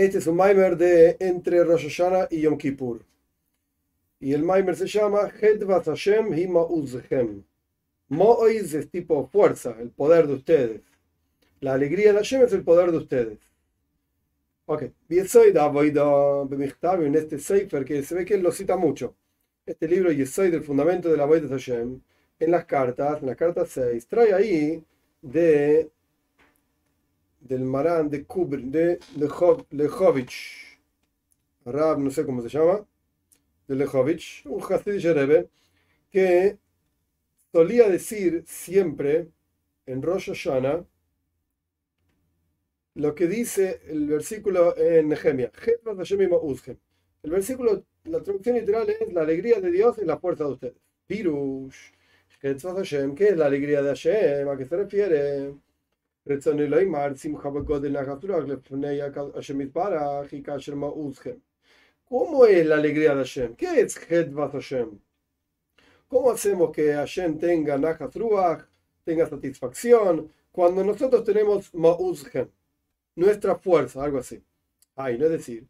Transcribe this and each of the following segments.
Este es un Maimer de entre Rosh Hashanah y Yom Kippur. Y el Maimer se llama Hedvat Hashem Hima Uzhem. Mo'oiz es tipo fuerza, el poder de ustedes. La alegría de Hashem es el poder de ustedes. Ok, Yesoid Avoida Bemichtav en este Sefer que se ve que él lo cita mucho. Este libro Yesoid, el fundamento de la Avoida de Hashem, en las cartas, en la carta 6, trae ahí de del Marán de Kubr, de Lechovich, Rab, no sé cómo se llama, de Lechovich, un Hasid Rebbe, que solía decir siempre en Rosh Hashanah lo que dice el versículo en Nehemia. El versículo, la traducción literal es la alegría de Dios en la fuerza de ustedes. Pirush, ¿qué es la alegría de Hashem? ¿A qué se refiere? ¿Cómo es la alegría de Hashem? ¿Qué es Hedvat Hashem? ¿Cómo hacemos que Hashem tenga Nachat Ruach, tenga satisfacción, cuando nosotros tenemos Ma'uzhem, nuestra fuerza, algo así? Ay, no es decir,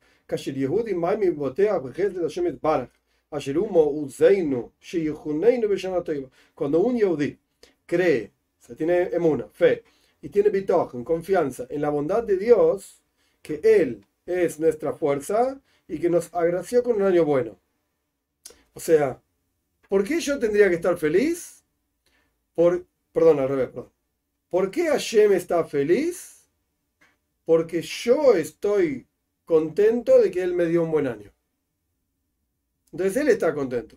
cuando un Yehudi cree, se tiene emuna, fe, y tiene en confianza en la bondad de Dios, que Él es nuestra fuerza y que nos agració con un año bueno. O sea, ¿por qué yo tendría que estar feliz? Por, perdón, al revés, perdón. ¿Por qué Hashem está feliz? Porque yo estoy contento de que Él me dio un buen año. Entonces Él está contento.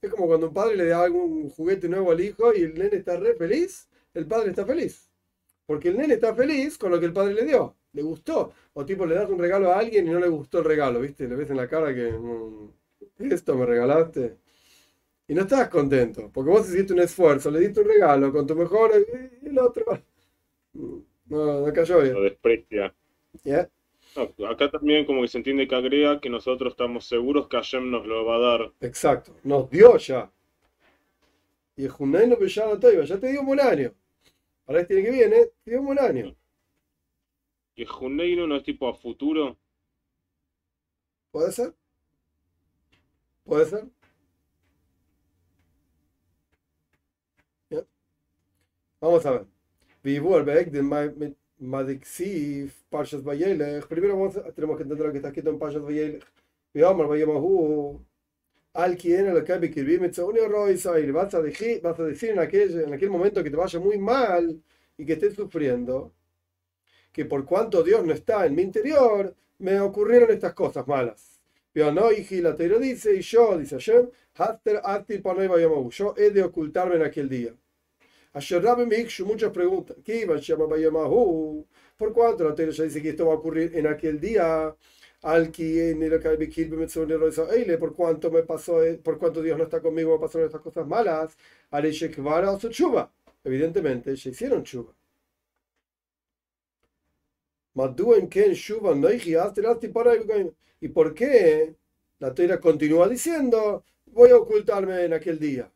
Es como cuando un padre le da algún juguete nuevo al hijo y el nene está re feliz, el padre está feliz. Porque el nene está feliz con lo que el padre le dio. Le gustó. O tipo, le das un regalo a alguien y no le gustó el regalo, ¿viste? Le ves en la cara que mm, esto me regalaste. Y no estás contento, porque vos hiciste un esfuerzo, le diste un regalo con tu mejor y el otro. Mm, no, no cayó bien. Lo desprecia. acá también como que se entiende que agrega que nosotros estamos seguros que Hashem nos lo va a dar. Exacto, nos dio ya. Y el Junay no ya ya te dio un buen año. Para este año que viene, tiene un buen año. ¿Y Juneino no es tipo a futuro? ¿Puede ser? ¿Puede ser? Vamos a ver. Vivo el Beck de Madixif, Parshas Bayelech. Primero vamos a, tenemos que entender lo que está escrito en Parshas Bayelech. Vamos, Bayemahu al quien lo que vas a decir, vas a decir en aquel, en aquel momento que te vaya muy mal y que estés sufriendo, que por cuanto Dios no está en mi interior, me ocurrieron estas cosas malas. Pero no, y la teoría dice, y yo, dice Hashem, yo he de ocultarme en aquel día. Muchas preguntas. ¿Qué iba a llamar ¿Por cuánto la teoría dice que esto va a ocurrir en aquel día? Al por cuanto me pasó, por cuanto Dios no está conmigo, me pasaron estas cosas malas, chuva. Evidentemente, se hicieron chuva. ¿Y por qué la teira continúa diciendo, voy a ocultarme en aquel día?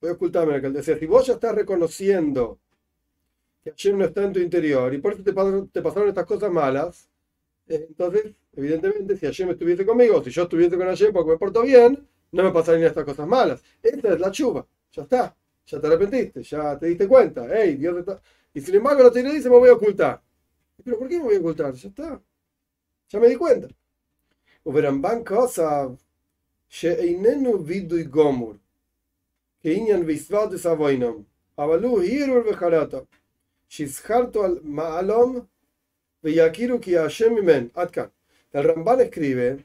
Voy a ocultarme en aquel día. Si vos ya estás reconociendo que ayer no está en tu interior y por eso te te pasaron estas cosas malas, eh, entonces, evidentemente, si Hashem estuviese conmigo, si yo estuviese con Hashem porque me porto bien, no me pasarían estas cosas malas. Esta es la chuva. Ya está. Ya te arrepentiste. Ya te diste cuenta. Hey, Dios. Y sin embargo, la teoría dice: Me voy a ocultar. ¿Pero por qué me voy a ocultar? Ya está. Ya me di cuenta. Y gomur. Que el Ramban escribe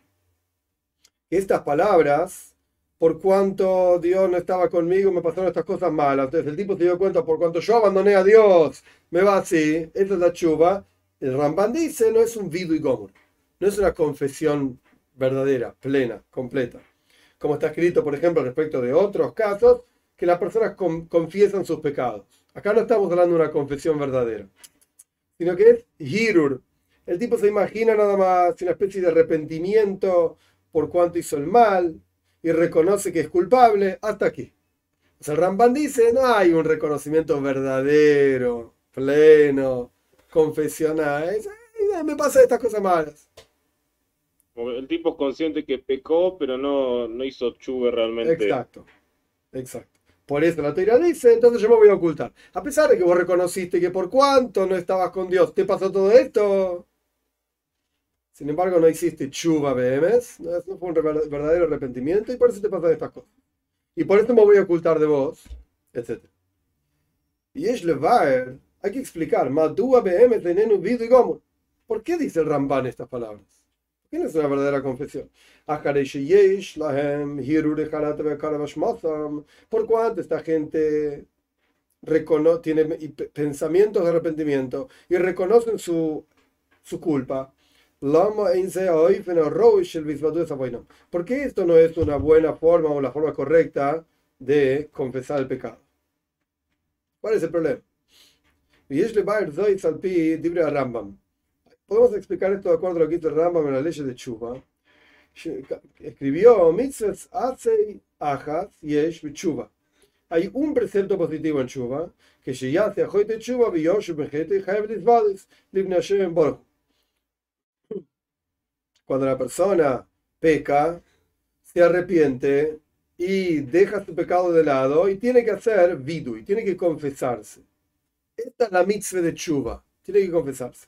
estas palabras, por cuanto Dios no estaba conmigo, me pasaron estas cosas malas. Entonces el tipo se dio cuenta, por cuanto yo abandoné a Dios, me va así. Esta es la chuva. El Ramban dice, no es un vido y gomor. No es una confesión verdadera, plena, completa. Como está escrito, por ejemplo, respecto de otros casos, que las personas confiesan sus pecados. Acá no estamos hablando de una confesión verdadera sino que es Hirur. El tipo se imagina nada más una especie de arrepentimiento por cuanto hizo el mal y reconoce que es culpable hasta aquí. O sea, el Ramban dice, no hay un reconocimiento verdadero, pleno, confesional. Es, me pasa estas cosas malas. El tipo es consciente que pecó, pero no, no hizo chuve realmente. Exacto, exacto. Por eso la teoría dice, entonces yo me voy a ocultar. A pesar de que vos reconociste que por cuánto no estabas con Dios, te pasó todo esto. Sin embargo, no hiciste chuva BMS, no fue un verdadero arrepentimiento y por eso te pasan estas cosas. Y por eso me voy a ocultar de vos, etc. Y es hay que explicar, Madua BMS de Vido y Gomor. ¿Por qué dice el Ramban estas palabras? ¿Qué no es una verdadera confesión? ¿Por cuánto esta gente tiene pensamientos de arrepentimiento y reconocen su, su culpa? ¿Por qué esto no es una buena forma o la forma correcta de confesar el pecado? ¿Cuál es el problema? Podemos explicar esto de acuerdo a lo que dice Rambam en la ley de Chuba. Escribió Yesh Chuba. Hay un precepto positivo en Chuba que llama Ajoite Chuba Biyoshu Bejete Chayev Lisvadis Libne cuando la persona peca, se arrepiente y deja su pecado de lado y tiene que hacer vidu, y tiene que confesarse. Esta es la mitzvah de chuva, tiene que confesarse.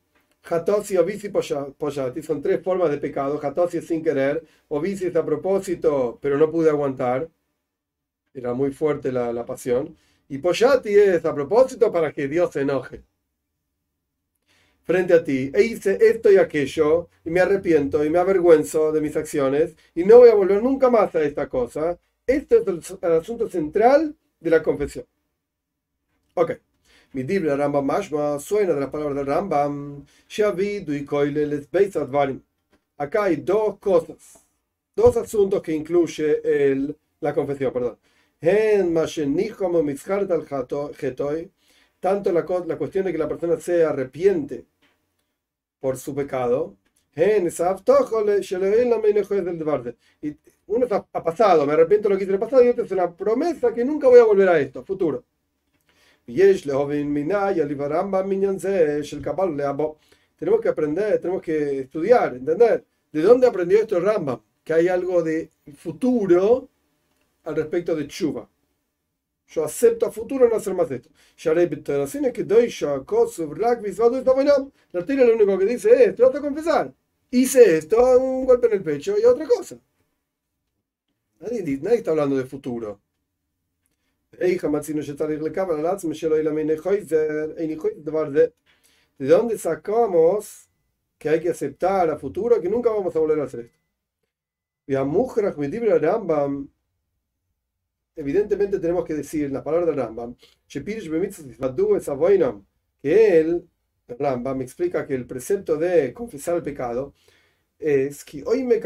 Hatosi, Ovisi, Poshati, son tres formas de pecado. Hatosi es sin querer, Ovisi es a propósito, pero no pude aguantar. Era muy fuerte la, la pasión. Y Poshati es a propósito para que Dios se enoje frente a ti e hice esto y aquello y me arrepiento y me avergüenzo de mis acciones y no voy a volver nunca más a esta cosa. Este es el, el asunto central de la confesión. Ok. Mi Biblia Rambam Mashma suena de las palabras del Rambam. y Acá hay dos cosas, dos asuntos que incluye el, la confesión, perdón. Tanto la, la cuestión de que la persona se arrepiente por su pecado, y uno ha pasado, me arrepiento de lo que hice en el pasado, y otro es una promesa que nunca voy a volver a esto, futuro. Tenemos que aprender, tenemos que estudiar, entender. ¿De dónde aprendió esto el Rambam? Que hay algo de futuro al respecto de Chuba. Yo acepto a futuro no hacer más esto. La tira lo único que dice es, te vas confesar. Hice esto, un golpe en el pecho y otra cosa. Nadie, nadie está hablando de futuro. ¿De dónde sacamos que hay que aceptar a futuro que nunca vamos a volver a hacer esto? Evidentemente tenemos que decir las palabras del Rambam, que él, Rambam, explica que el precepto de confesar el pecado es que hoy me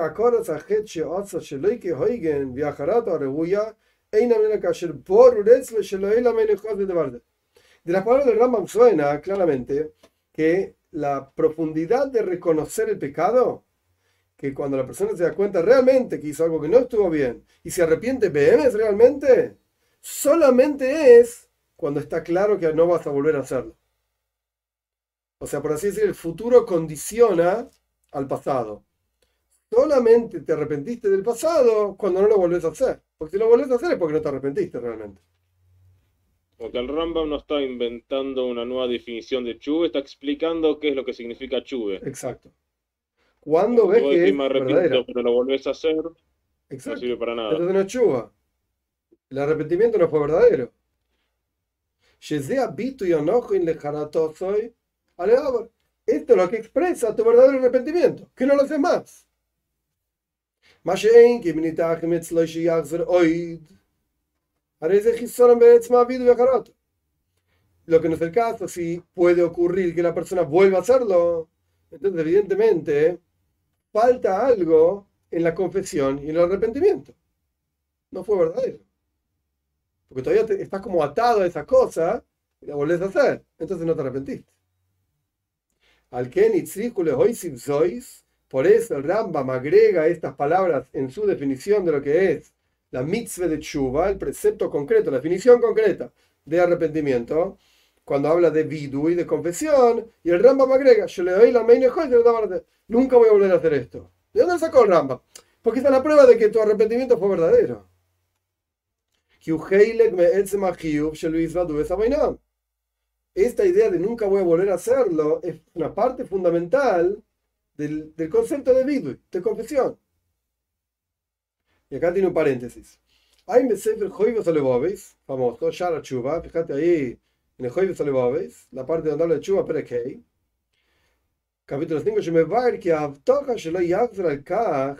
de las palabras del Rambam suena claramente que la profundidad de reconocer el pecado, que cuando la persona se da cuenta realmente que hizo algo que no estuvo bien y se arrepiente, ¿ves realmente? Solamente es cuando está claro que no vas a volver a hacerlo. O sea, por así decir, el futuro condiciona al pasado. Solamente te arrepentiste del pasado cuando no lo volvés a hacer. Porque si lo volvés a hacer es porque no te arrepentiste realmente. Porque el Rambam no está inventando una nueva definición de chuve, está explicando qué es lo que significa chuve. Exacto. Cuando ves que es pero lo volvés a hacer, no sirve para nada. Entonces no es chuva. El arrepentimiento no fue verdadero. Esto es lo que expresa tu verdadero arrepentimiento, que no lo haces más. Lo que no es el caso, si puede ocurrir que la persona vuelva a hacerlo, entonces evidentemente falta algo en la confesión y en el arrepentimiento. no fue verdadero. Porque todavía estás como atado a esa cosa y la volvés a hacer. Entonces no te arrepentiste. Al hoy sois, por eso el Rambam agrega estas palabras en su definición de lo que es la mitzvah de Chuba, el precepto concreto, la definición concreta de arrepentimiento, cuando habla de vidu y de confesión, y el Rambam agrega, yo le doy la nunca voy a volver a hacer esto. ¿De dónde sacó el Rambam? Porque está la prueba de que tu arrepentimiento fue verdadero. Esta idea de nunca voy a volver a hacerlo es una parte fundamental del, concepto de vidu, de confesión. Y acá tiene un paréntesis. Hay en Sefer Joivos Alevobes, famoso, Shara Chuba, fíjate ahí en el Joivos Alevobes, la parte donde habla de Chuba Perekei, capítulo 5, yo me va a que Avtoja Shelo Yagzra al Kach,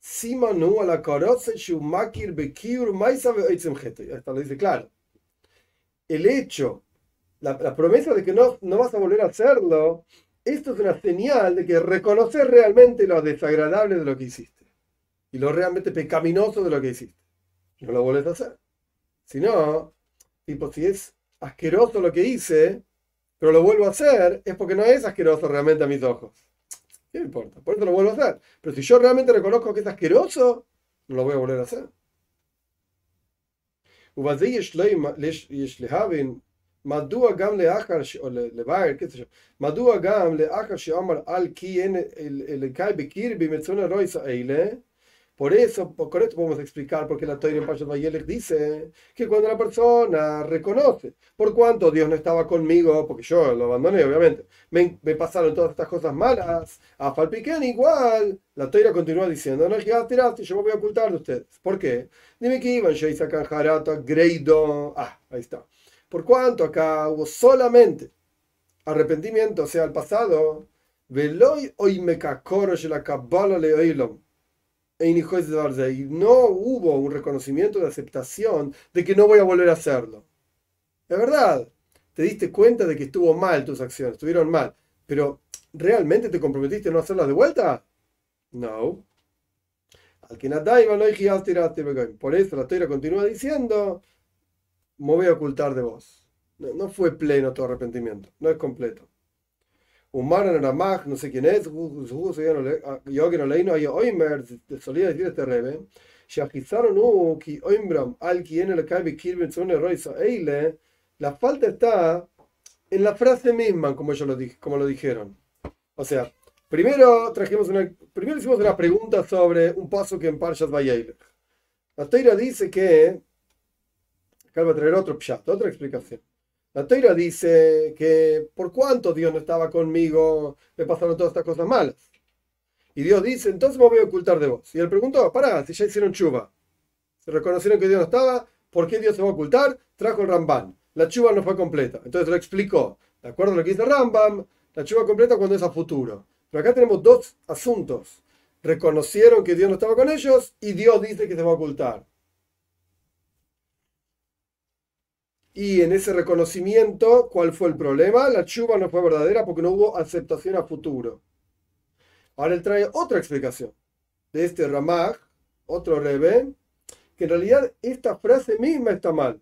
Simanu a la Korotze Shumakir Bekiur Maisa Veoitzem Gete. Hasta lo dice claro. El hecho, la, la promesa de que no, no vas a volver a hacerlo, esto es una señal de que reconocer realmente lo desagradable de lo que hiciste y lo realmente pecaminoso de lo que hiciste. No lo vuelves a hacer. Si no, tipo, si es asqueroso lo que hice, pero lo vuelvo a hacer, es porque no es asqueroso realmente a mis ojos. ¿Qué me importa? Por eso lo vuelvo a hacer. Pero si yo realmente reconozco que es asqueroso, no lo voy a volver a hacer. מדוע גם לאחר, או לבאר, מדוע גם לאחר שאמר על כי אין אלוקי בקרבי מצון הרויס האלה, por eso, con esto podemos explicar por qué la Torah en Pashas Vayelech dice que cuando la persona reconoce por cuánto Dios no estaba conmigo, porque yo lo abandoné, obviamente, me, pasaron todas estas cosas malas, a Falpiquen igual, la Torah continúa diciendo, no, ya tiraste, yo me voy a ocultar de ustedes. ¿Por qué? Dime que iban, ya sacan jarata, greido, ah, ahí está. Por cuánto acá hubo solamente arrepentimiento, o sea, al pasado, veloy hoy me la le y no hubo un reconocimiento de aceptación de que no voy a volver a hacerlo. Es verdad, te diste cuenta de que estuvo mal tus acciones, estuvieron mal, pero ¿realmente te comprometiste a no hacerlas de vuelta? No. Por eso la Torah continúa diciendo, me voy a ocultar de vos. no fue pleno tu arrepentimiento, no es completo. Umaran Ramach, no sé quién es, yo que no leí, no hay Oimer, solía decir este rebe, Shahizaron ki Oimbram, al quien el Kaibi Kirben son Eile, la falta está en la frase misma, como ellos lo, como lo dijeron. O sea, primero trajimos una, primero hicimos una pregunta sobre un paso que en Parshas Vayeilech. La Teira dice que, acá va a traer otro pshat, otra explicación. La Teira dice que por cuánto Dios no estaba conmigo, me pasaron todas estas cosas malas. Y Dios dice, entonces me voy a ocultar de vos. Y él preguntó, pará, si ya hicieron chuva. Se reconocieron que Dios no estaba, ¿por qué Dios se va a ocultar? Trajo el Rambam. La chuva no fue completa. Entonces lo explicó. De acuerdo a lo que dice Rambam, la chuva completa cuando es a futuro. Pero acá tenemos dos asuntos. Reconocieron que Dios no estaba con ellos y Dios dice que se va a ocultar. Y en ese reconocimiento, ¿cuál fue el problema? La chuva no fue verdadera porque no hubo aceptación a futuro. Ahora él trae otra explicación de este Ramaj, otro Rebe, que en realidad esta frase misma está mal.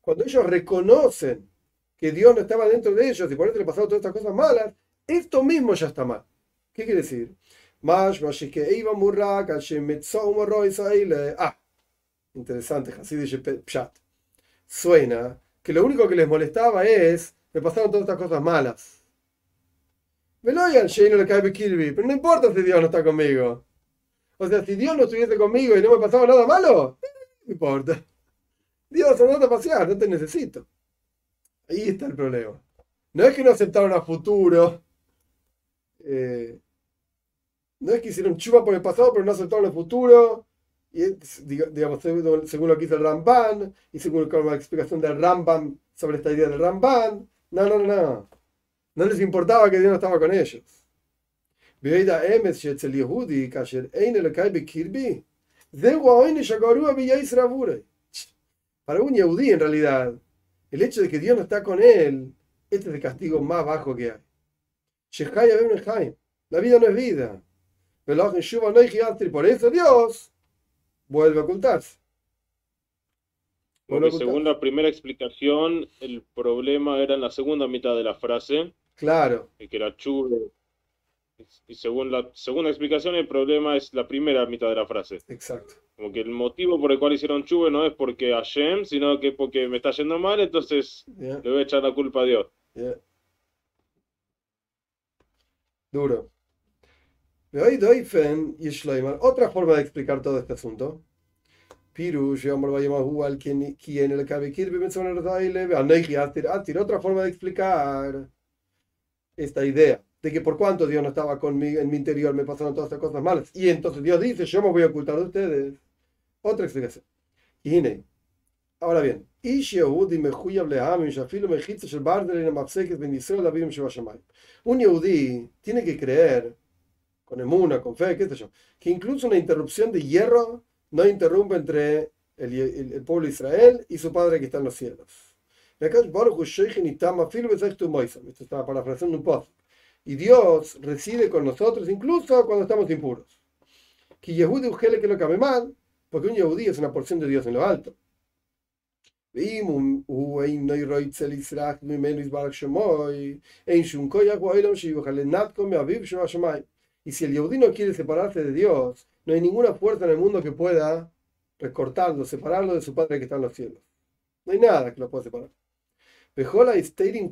Cuando ellos reconocen que Dios no estaba dentro de ellos y por eso le pasaron todas estas cosas malas, esto mismo ya está mal. ¿Qué quiere decir? Ah, interesante, así dice Pshat. Suena que lo único que les molestaba es, me pasaron todas estas cosas malas. Me lo oigan, no le cae Kirby, pero no importa si Dios no está conmigo. O sea, si Dios no estuviese conmigo y no me pasaba nada malo, no importa. Dios, andate a pasear, no te necesito. Ahí está el problema. No es que no aceptaron a futuro. Eh, no es que hicieron chupa por el pasado, pero no aceptaron el futuro y, digamos, según lo que dice el Ramban, y según la explicación del Ramban sobre esta idea del Ramban, no, no, no, no les importaba que Dios no estaba con ellos. Para un Yehudi, en realidad, el hecho de que Dios no está con él, este es el castigo más bajo que hay. La vida no es vida. Por eso Dios vuelve a ocultarse. Porque según la primera explicación, el problema era en la segunda mitad de la frase. Claro. Que era chulo. Y según la segunda explicación, el problema es la primera mitad de la frase. Exacto. Como que el motivo por el cual hicieron chuve no es porque Hashem, sino que porque me está yendo mal, entonces le voy a echar la culpa a Dios. Duro. Otra forma de explicar todo este asunto. Otra forma de explicar esta idea de que por cuanto Dios no estaba conmigo en mi interior me pasaron todas estas cosas malas. Y entonces Dios dice, yo me voy a ocultar de ustedes. Otra explicación. Ahora bien, un yehudi tiene que creer con emuna, con fe, qué sé yo, que incluso una interrupción de hierro no interrumpe entre el, pueblo de Israel y su Padre que está en los cielos. Esto estaba parafraseando un post. Y Dios reside con nosotros incluso cuando estamos impuros. Que Yehudi que lo cabe mal, porque un Yehudi es una porción de Dios en lo alto. Y si el Yehudi no quiere separarse de Dios, no hay ninguna fuerza en el mundo que pueda recortarlo, separarlo de su Padre que está en los cielos. No hay nada que lo pueda separar.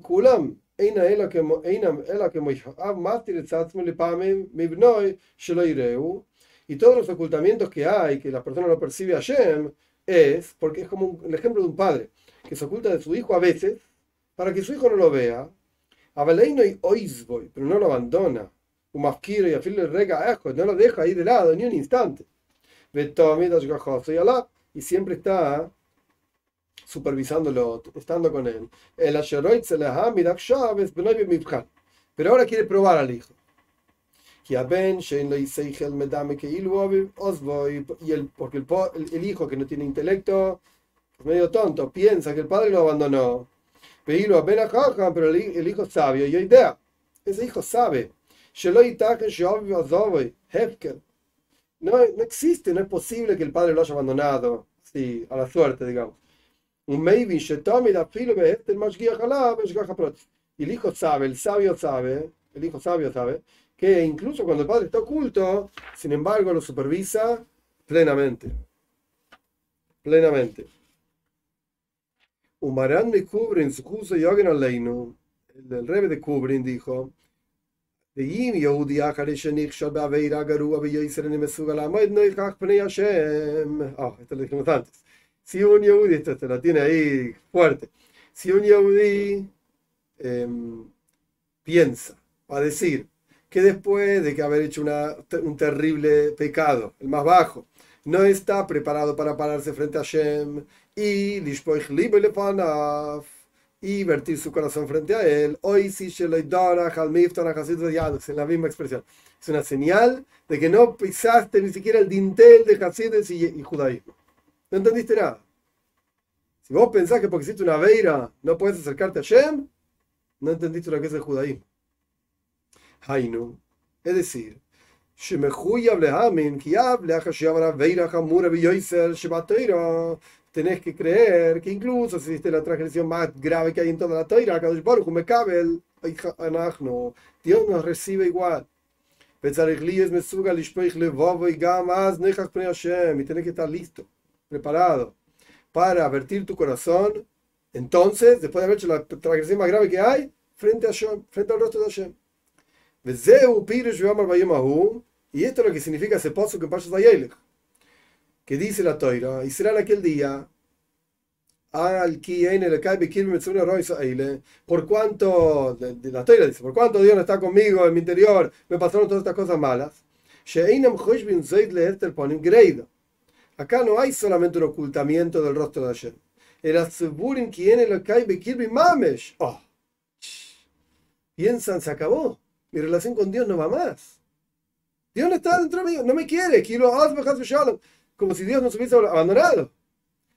Kulam, y todos los ocultamientos que hay, que la persona no percibe a Shem, es porque es como el ejemplo de un padre que se oculta de su hijo a veces para que su hijo no lo vea. Pero no lo abandona. Un masquiro y a le rega no lo deja ahí de lado ni un instante. Y siempre está supervisándolo, estando con él. Pero ahora quiere probar al hijo. Y el, porque el, hijo que no tiene intelecto es medio tonto, piensa que el padre lo abandonó. Pero el, hijo sabio, y idea, ese hijo sabe. No, no existe, no es posible que el padre lo haya abandonado, sí, a la suerte, digamos. Un maybe, y el hijo sabe, el sabio sabe, el hijo sabio sabe, que incluso cuando el padre está oculto, sin embargo lo supervisa plenamente. Plenamente. Umaran de Kubrin, su curso Yogan Aleinu, el rebe de Kubrin dijo, Ni Mesugal Amoed Noichach Pnei Hashem. Ah, esto lo dijimos antes. Si un Yehudi, esto te lo tiene ahí fuerte. Si un Yehudi eh, piensa, va a decir, que después de que haber hecho un terrible pecado, el más bajo, no está preparado para pararse frente a Shem y y vertir su corazón frente a él. Hoy sí en la misma expresión. Es una señal de que no pisaste ni siquiera el dintel de Hasides y, judaísmo. No entendiste nada. Si vos pensás que porque hiciste una veira no puedes acercarte a Shem, no entendiste lo que es el judaísmo. Hainu, es decir, tenés que creer que incluso si hiciste la transgresión más grave que hay en toda la Torah, Dios nos recibe igual. Y tenés que estar listo, preparado para vertir tu corazón. Entonces, después de haber hecho la transgresión más grave que hay, frente a Hashem, frente al rostro de Hashem. Y esto es lo que significa ese pozo que pasa Vayelech. Que dice la toira, y será en aquel día, por cuanto, la toira dice, por cuanto Dios no está conmigo en mi interior, me pasaron todas estas cosas malas. Acá no hay solamente un ocultamiento del rostro de Hashem. El. Oh. Piensan, se acabó mi relación con Dios no va más. Dios no está dentro mío, no me quiere, como si Dios nos hubiese abandonado.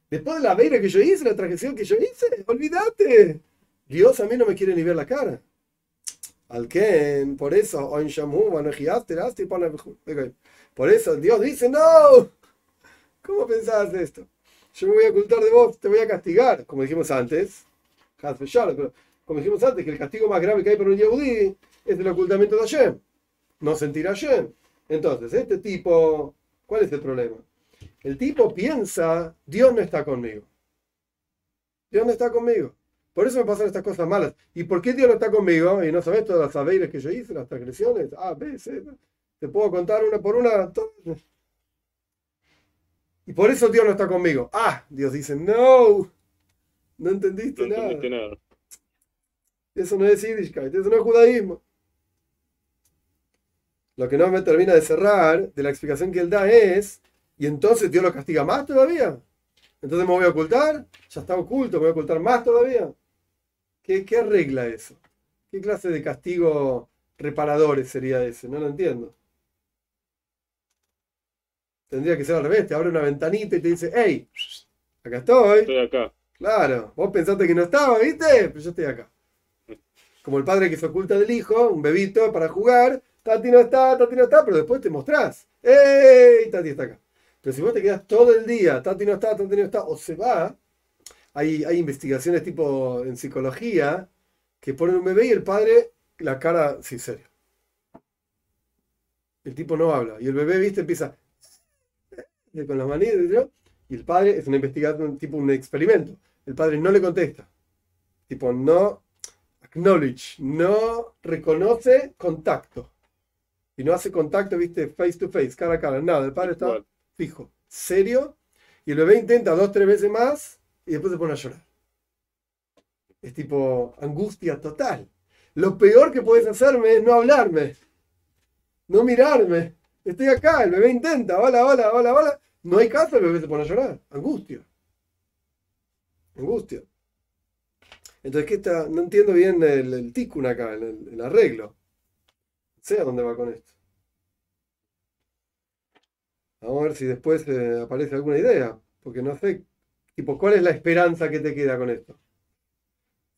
Después de la veira que yo hice, la transgresión que yo hice, olvídate. Dios a mí no me quiere ni ver la cara. Al por eso, por eso Dios dice, no. ¿Cómo pensabas esto? yo me voy a ocultar de vos, te voy a castigar, como dijimos antes. Como dijimos antes, que el castigo más grave que hay para un Yehudi es el ocultamiento de Hashem. No sentir a Hashem. Entonces, este tipo, ¿cuál es el problema? El tipo piensa, Dios no está conmigo. Dios no está conmigo. Por eso me pasan estas cosas malas. ¿Y por qué Dios no está conmigo? Y no sabes todas las saberes que yo hice, las transgresiones. A, B, C. Te puedo contar una por una. Y por eso Dios no está conmigo. Ah, Dios dice, no. No entendiste, nada. Eso no es Yiddishkeit, eso no es judaísmo. Lo que no me termina de cerrar de la explicación que él da es, y entonces Dios lo castiga más todavía. Entonces me voy a ocultar, ya está oculto, me voy a ocultar más todavía. ¿Qué, qué arregla eso? ¿Qué clase de castigo reparadores sería ese? No lo entiendo. Tendría que ser al revés, te abre una ventanita y te dice, hey, acá estoy. Estoy acá. Claro, vos pensaste que no estaba, ¿viste? Pero yo estoy acá. Como el padre que se oculta del hijo, un bebito para jugar, Tati no está, Tati no está, pero después te mostrás. ¡Ey! Tati está acá. Pero si vos te quedas todo el día, Tati no está, Tati no está, o se va, hay, investigaciones tipo en psicología que ponen un bebé y el padre la cara, sí, serio. El tipo no habla. Y el bebé, viste, empieza con las manitas, y el padre es una investigación, tipo un experimento. El padre no le contesta. Tipo, no acknowledge, no reconoce contacto. Y no hace contacto, viste, face to face, cara a cara, nada. El padre está fijo, serio, y el bebé intenta dos, tres veces más y después se pone a llorar. Es tipo angustia total. Lo peor que puedes hacerme es no hablarme, no mirarme. Estoy acá, el bebé intenta, hola, hola, hola, hola. No hay caso, el bebé se pone a llorar. Angustia. Angustia. Entonces, ¿qué está? No entiendo bien el, el acá, el, arreglo. No sé a dónde va con esto. Vamos a ver si después eh, aparece alguna idea. Porque no sé, tipo, ¿cuál es la esperanza que te queda con esto?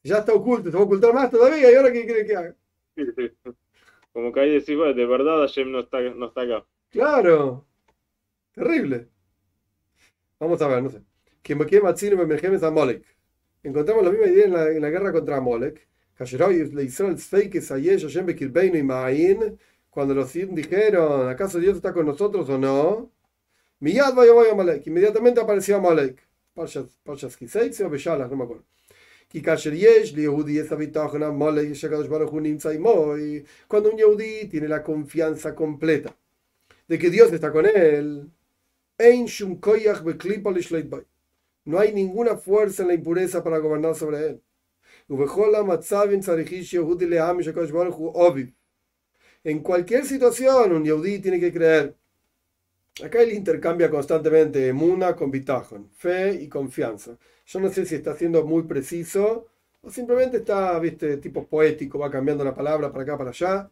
Ya está oculto, se va a ocultar más todavía y ahora qué quiere que haga. Como que ahí decís, de verdad Hashem no está, no está acá. Claro. Terrible. Vamos a ver, no sé. Encontramos la misma idea en la, en la guerra contra Molek. Cuando los dijeron, ¿acaso Dios está con nosotros o no? Inmediatamente apareció Amalek. Parshas Kiseitze o Beshalas, no me acuerdo. Cuando un Yehudi tiene la confianza completa de que Dios está con él, no hay ninguna fuerza en la impureza para gobernar sobre él. En cualquier situación, un Yehudi tiene que creer. Acá él intercambia constantemente emuna con bitajón, fe y confianza. Yo no sé si está siendo muy preciso o simplemente está, viste, tipo poético, va cambiando la palabra para acá, para allá.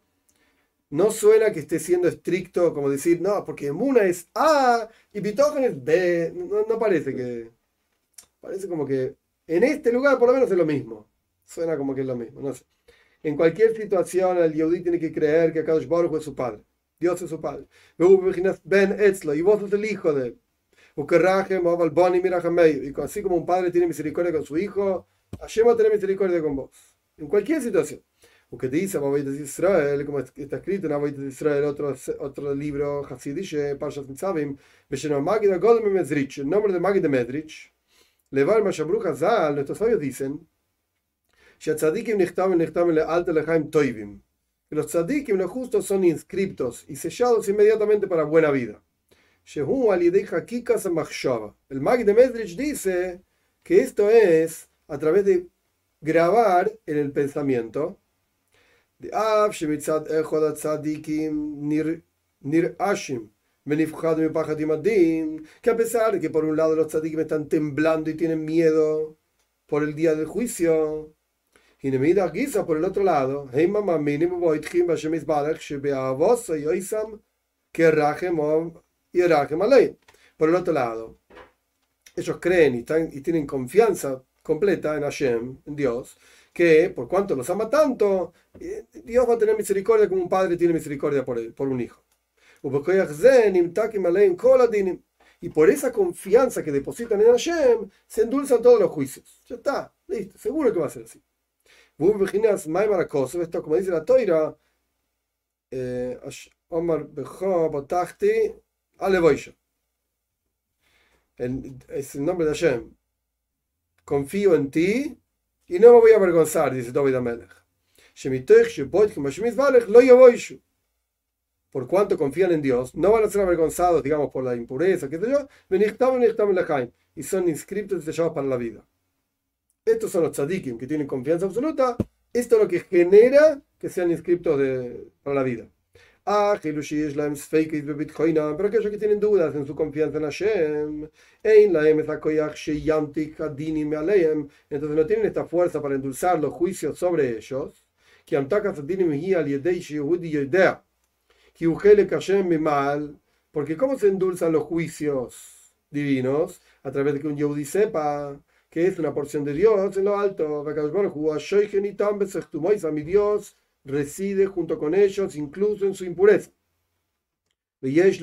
No suena que esté siendo estricto, como decir, no, porque emuna es A y bitajón es B. No, parece que. Parece como que en este lugar por lo menos es lo mismo. Suena como que es lo mismo, no sé. En cualquier situación, el Yehudi tiene que creer que Kadosh Baruch es su padre. Dios es su padre. Ben Etzlo, y vos sos el hijo de él. Y así como un padre tiene misericordia con su hijo, Hashem va a tener misericordia con vos. En cualquier situación. Porque dice Israel, como está escrito en Aboitas Israel, otro, otro libro Hasidish, Parshat Mitzavim, el nombre de Magid de Medrich, Levar Mashabruch Hazal, nuestros sabios dicen, los tzadikim, los justos, son inscriptos y sellados inmediatamente para buena vida. El Mag de Medrich dice que esto es a través de grabar en el pensamiento. Que a pesar de que por un lado los tzadikim están temblando y tienen miedo por el día del juicio, y Giza, por el otro lado, por el otro lado, ellos creen y, tienen confianza completa en Hashem, en Dios, que por cuanto los ama tanto, eh, Dios va a tener misericordia como un Y por esa confianza que depositan en Hashem, se endulzan todos los juicios. Ya está, listo, seguro que va a ser así. Esto, como dice la toira, eh, Omar Es el nombre de Hashem. Confío en ti y no me voy a avergonzar, dice David Amelech. Por cuanto confían en Dios, no van a ser avergonzados, digamos, por la impureza, que yo, y son inscritos y sellados para la vida. Estos son los tzadikim que tienen confianza absoluta. Esto es lo que genera que sean inscritos de, para la vida. Ah, pero aquellos que tienen dudas en su confianza en Hashem, entonces no tienen esta fuerza para endulzar los juicios sobre ellos. Porque ¿cómo se endulzan los juicios divinos? A través de que un Yehudi sepa que es una porción de Dios en lo alto. Mi Dios reside junto con ellos, incluso en su impureza. Es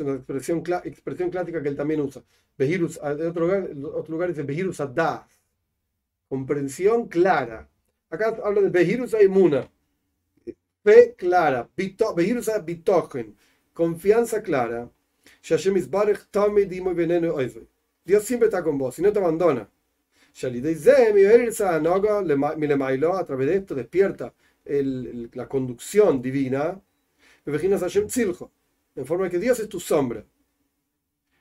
una expresión, expresión clásica que él también usa. Behirus, en otro lugar, otro lugar dice Behirus Adas. Comprensión clara. Acá habla de Behirus Aimuna. Fe clara. Behirus Bitochen. Confianza clara. Dios siempre está con vos y no te abandona a través de esto despierta la conducción divina, en forma que Dios es tu sombra.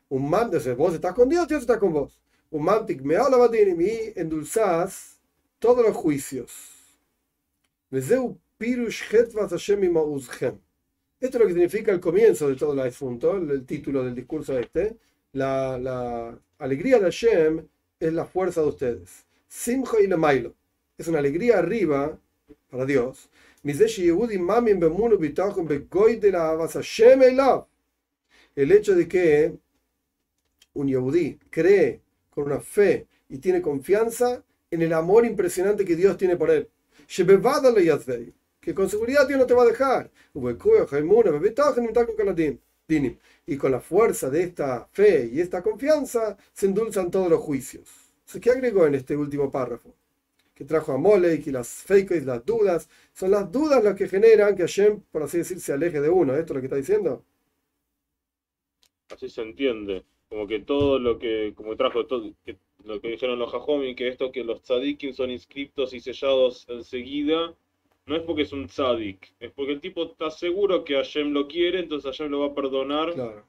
Un man, vos estás con Dios, Dios está con vos. Un mantic me y endulzás todos los juicios. Esto es lo que significa el comienzo de todo el asunto, el, título del discurso este. Alegría de Hashem es la fuerza de ustedes. Simcha y Lemailo. Es una alegría arriba para Dios. El hecho de que un Yehudi cree con una fe y tiene confianza en el amor impresionante que Dios tiene por él. Que con seguridad Dios no te va a dejar. Y con la fuerza de esta fe y esta confianza se endulzan todos los juicios. ¿Qué agregó en este último párrafo? Que trajo a Molek y las fakes, las dudas. Son las dudas las que generan que Hashem, por así decir, se aleje de uno. ¿Esto es lo que está diciendo? Así se entiende. Como que todo lo que, como trajo todo, lo que dijeron los Jajomi, que esto que los tzadikim son inscriptos y sellados enseguida, no es porque es un tzadik, es porque el tipo está seguro que Hashem lo quiere, entonces Hashem lo va a perdonar. Claro.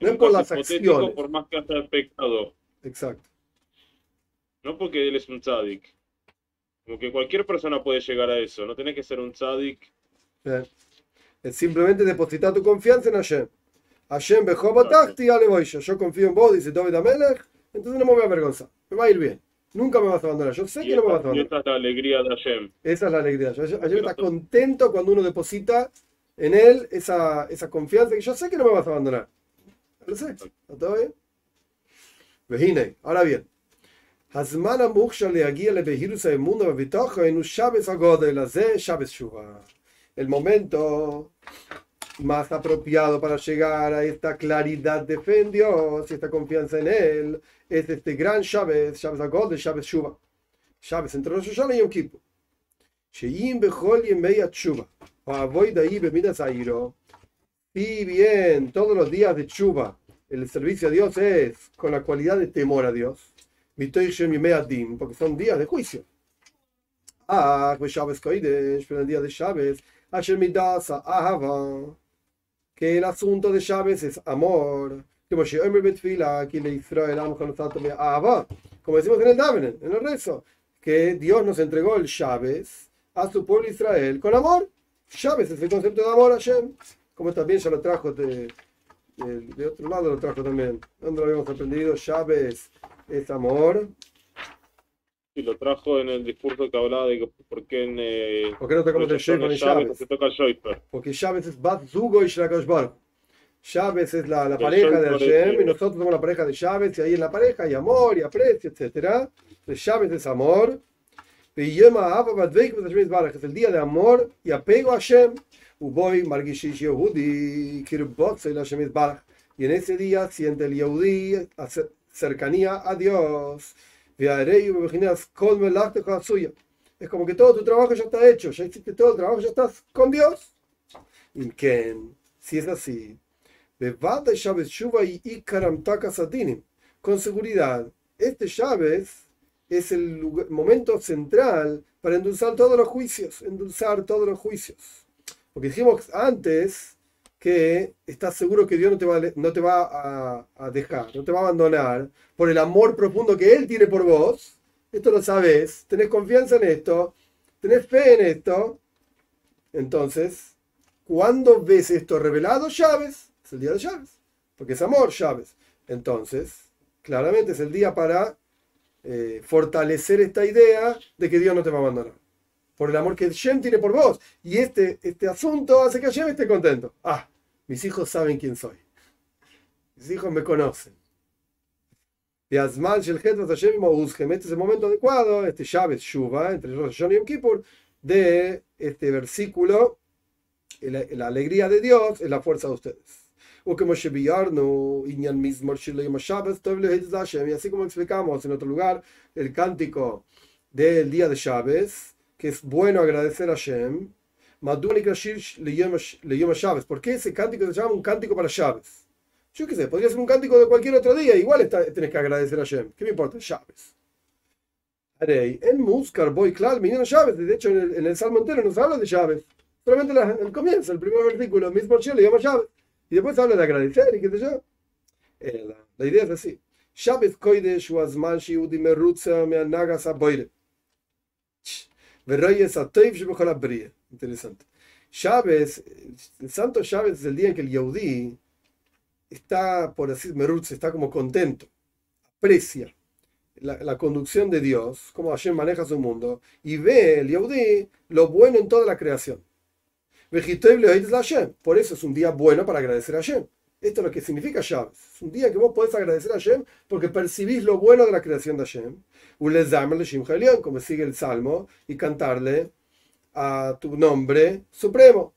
No es por las acciones. Por más que haya pecado. Exacto. No porque él es un tzadik. Como que cualquier persona puede llegar a eso, no tiene que ser un tzadik. Es simplemente depositar tu confianza en Hashem. Hashem bejobatachti ale Yo confío en vos, dice David Amelech, entonces no me voy a avergonzar. Me va a ir bien. Nunca me vas a abandonar. Yo sé que no me vas a abandonar. esa es la alegría de Hashem. Esa es la alegría de Hashem. Hashem está contento cuando uno deposita en él esa, esa confianza que yo sé que no me vas a abandonar. Lo sé. ¿Está bien? Vejine. Ahora bien. El momento más apropiado para llegar a esta claridad de fe en Dios y esta confianza en Él es este gran Shabbat, Shabbat Agol de Shabbat Shuba. Shabbat entre Rosh Hashanah y Yom Kippur. Sheim Bechol Yemei Atshuba. Voy de ahí, Bemida Zairo. Si bien todos los días de Chuba el servicio a Dios es con la cualidad de temor a Dios, porque son días de juicio. Ah, pues pero el día de Shabbat, que el asunto de Shabbat es amor. Como decimos en el Davenen, en el rezo, que Dios nos entregó el Shabbat a su pueblo Israel con amor. Shabbat es el concepto de amor a Hashem. Como también ya lo trajo de, de, otro lado, lo trajo también. ¿Dónde lo habíamos aprendido? Shabbat es amor. Y lo trajo en el discurso que hablaba de por qué en. Eh, ¿Por qué no tocamos el Shabbat? Porque Shabbat es Bat Zugo y Shrakash Shabbat es la, la pareja de Hashem y nosotros somos la pareja de Shabbat y ahí en la pareja hay amor y aprecio, etc. Shabbat es amor. Es el día de amor y apego a Hashem. Y en ese día siente el Yehudi cercanía a Dios. Es como que todo tu trabajo ya está hecho, ya hiciste todo el trabajo, ya estás con Dios. Y si es así, con seguridad, este llaves es el momento central para endulzar todos los juicios, endulzar todos los juicios. Porque dijimos antes que estás seguro que Dios no te va, no te va a, dejar, no te va a abandonar por el amor profundo que Él tiene por vos. Esto lo sabes, tenés confianza en esto, tenés fe en esto. Entonces, cuando ves esto revelado, llaves, es el día de llaves, porque es amor, llaves. Entonces, claramente es el día para eh, fortalecer esta idea de que Dios no te va a abandonar. Por el amor que Shem tiene por vos. Y este, este asunto hace que Shem esté contento. Ah, mis hijos saben quién soy. Mis hijos me conocen. Este es el momento adecuado, este Shabbat Shuva, entre Rosh y Yom Kippur, de este versículo, la, la alegría de Dios es la fuerza de ustedes. Y así como explicamos en otro lugar, el cántico del día de Shabbat, que es bueno agradecer a Shem. ¿Por qué ese cántico se llama un cántico para Shabbat? Yo qué sé, podría ser un cántico de cualquier otro día, igual está, tenés que agradecer a Shem. ¿Qué me importa? Shabbat. En Muskar, Boy Klal, Shabbat. De hecho, en el, en el Salmo entero nos habla de Shabbat. Solamente el comienzo, el primer versículo, mismo le llama Shabbat. Y después habla de agradecer y qué sé yo. Eh, la, la, idea es así. Shabbat Koidesh was man shiudi merutza me anagas aboire. Verreyes atoiv shebechol abrie. Interesante. Shabbat, el santo Shabbat es el día en que el Yehudi está, por así merutza, está como contento, aprecia la, la, conducción de Dios, cómo Hashem maneja su mundo, y ve el Yehudi lo bueno en toda la creación. Por eso es un día bueno para agradecer a Hashem. Esto es lo que significa Shabbat. Es un día que vos podés agradecer a Hashem porque percibís lo bueno de la creación de Hashem. Como sigue el Salmo, y cantarle a tu nombre supremo.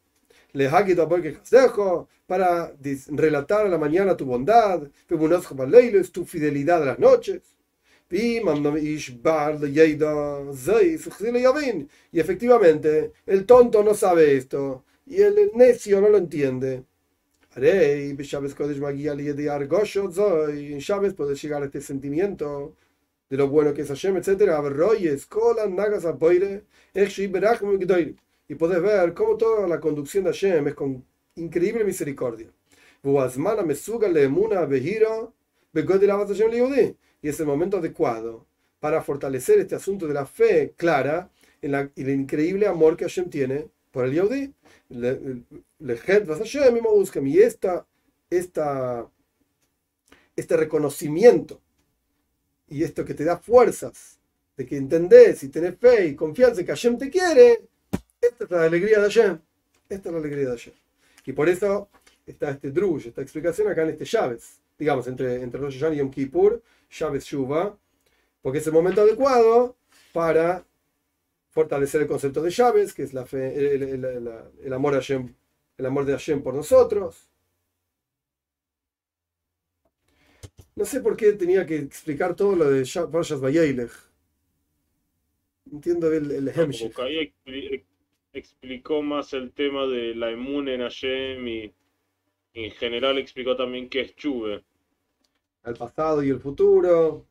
Para relatar a la mañana tu bondad, tu fidelidad a las noches. Y efectivamente, el tonto no sabe esto y el necio no lo entiende. Y en Shabbat puede llegar a este sentimiento de lo bueno que es Hashem, etc. Y puedes ver cómo toda la conducción de Hashem es con increíble misericordia. Y es el momento adecuado para fortalecer este asunto de la fe clara en la, y el increíble amor que Hashem tiene por el Yehudi. Y esta, esta, este reconocimiento y esto que te da fuerzas de que entendés y tenés fe y confianza en que Hashem te quiere, esta es la alegría de Hashem. Esta es la alegría de Hashem. Y por eso está este drush, esta explicación acá en este Shabes, digamos, entre, entre Rosh Hashanah y Yom Kippur, Shabes Shuva, porque es el momento adecuado para fortalecer el concepto de llaves, que es la fe, el, amor, de Hashem, el amor de Hashem por nosotros. No sé por qué tenía que explicar todo lo de Parshas Vayeilech. Entiendo el, el ahí explicó más el tema de la inmune en Hashem y en general explicó también qué es Chuve. El pasado y el futuro.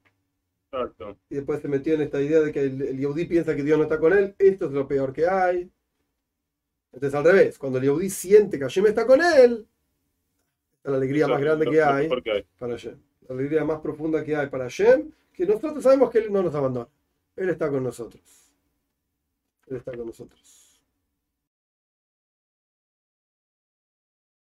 Exacto. Y después se metió en esta idea de que el, el piensa que Dios no está con él. Esto es lo peor que hay. Entonces, al revés, cuando el Yehudi siente que Hashem está con él, es la alegría más grande que hay, para Hashem. La alegría más profunda que hay para Hashem, que nosotros sabemos que Él no nos abandona. Él está con nosotros. Él está con nosotros.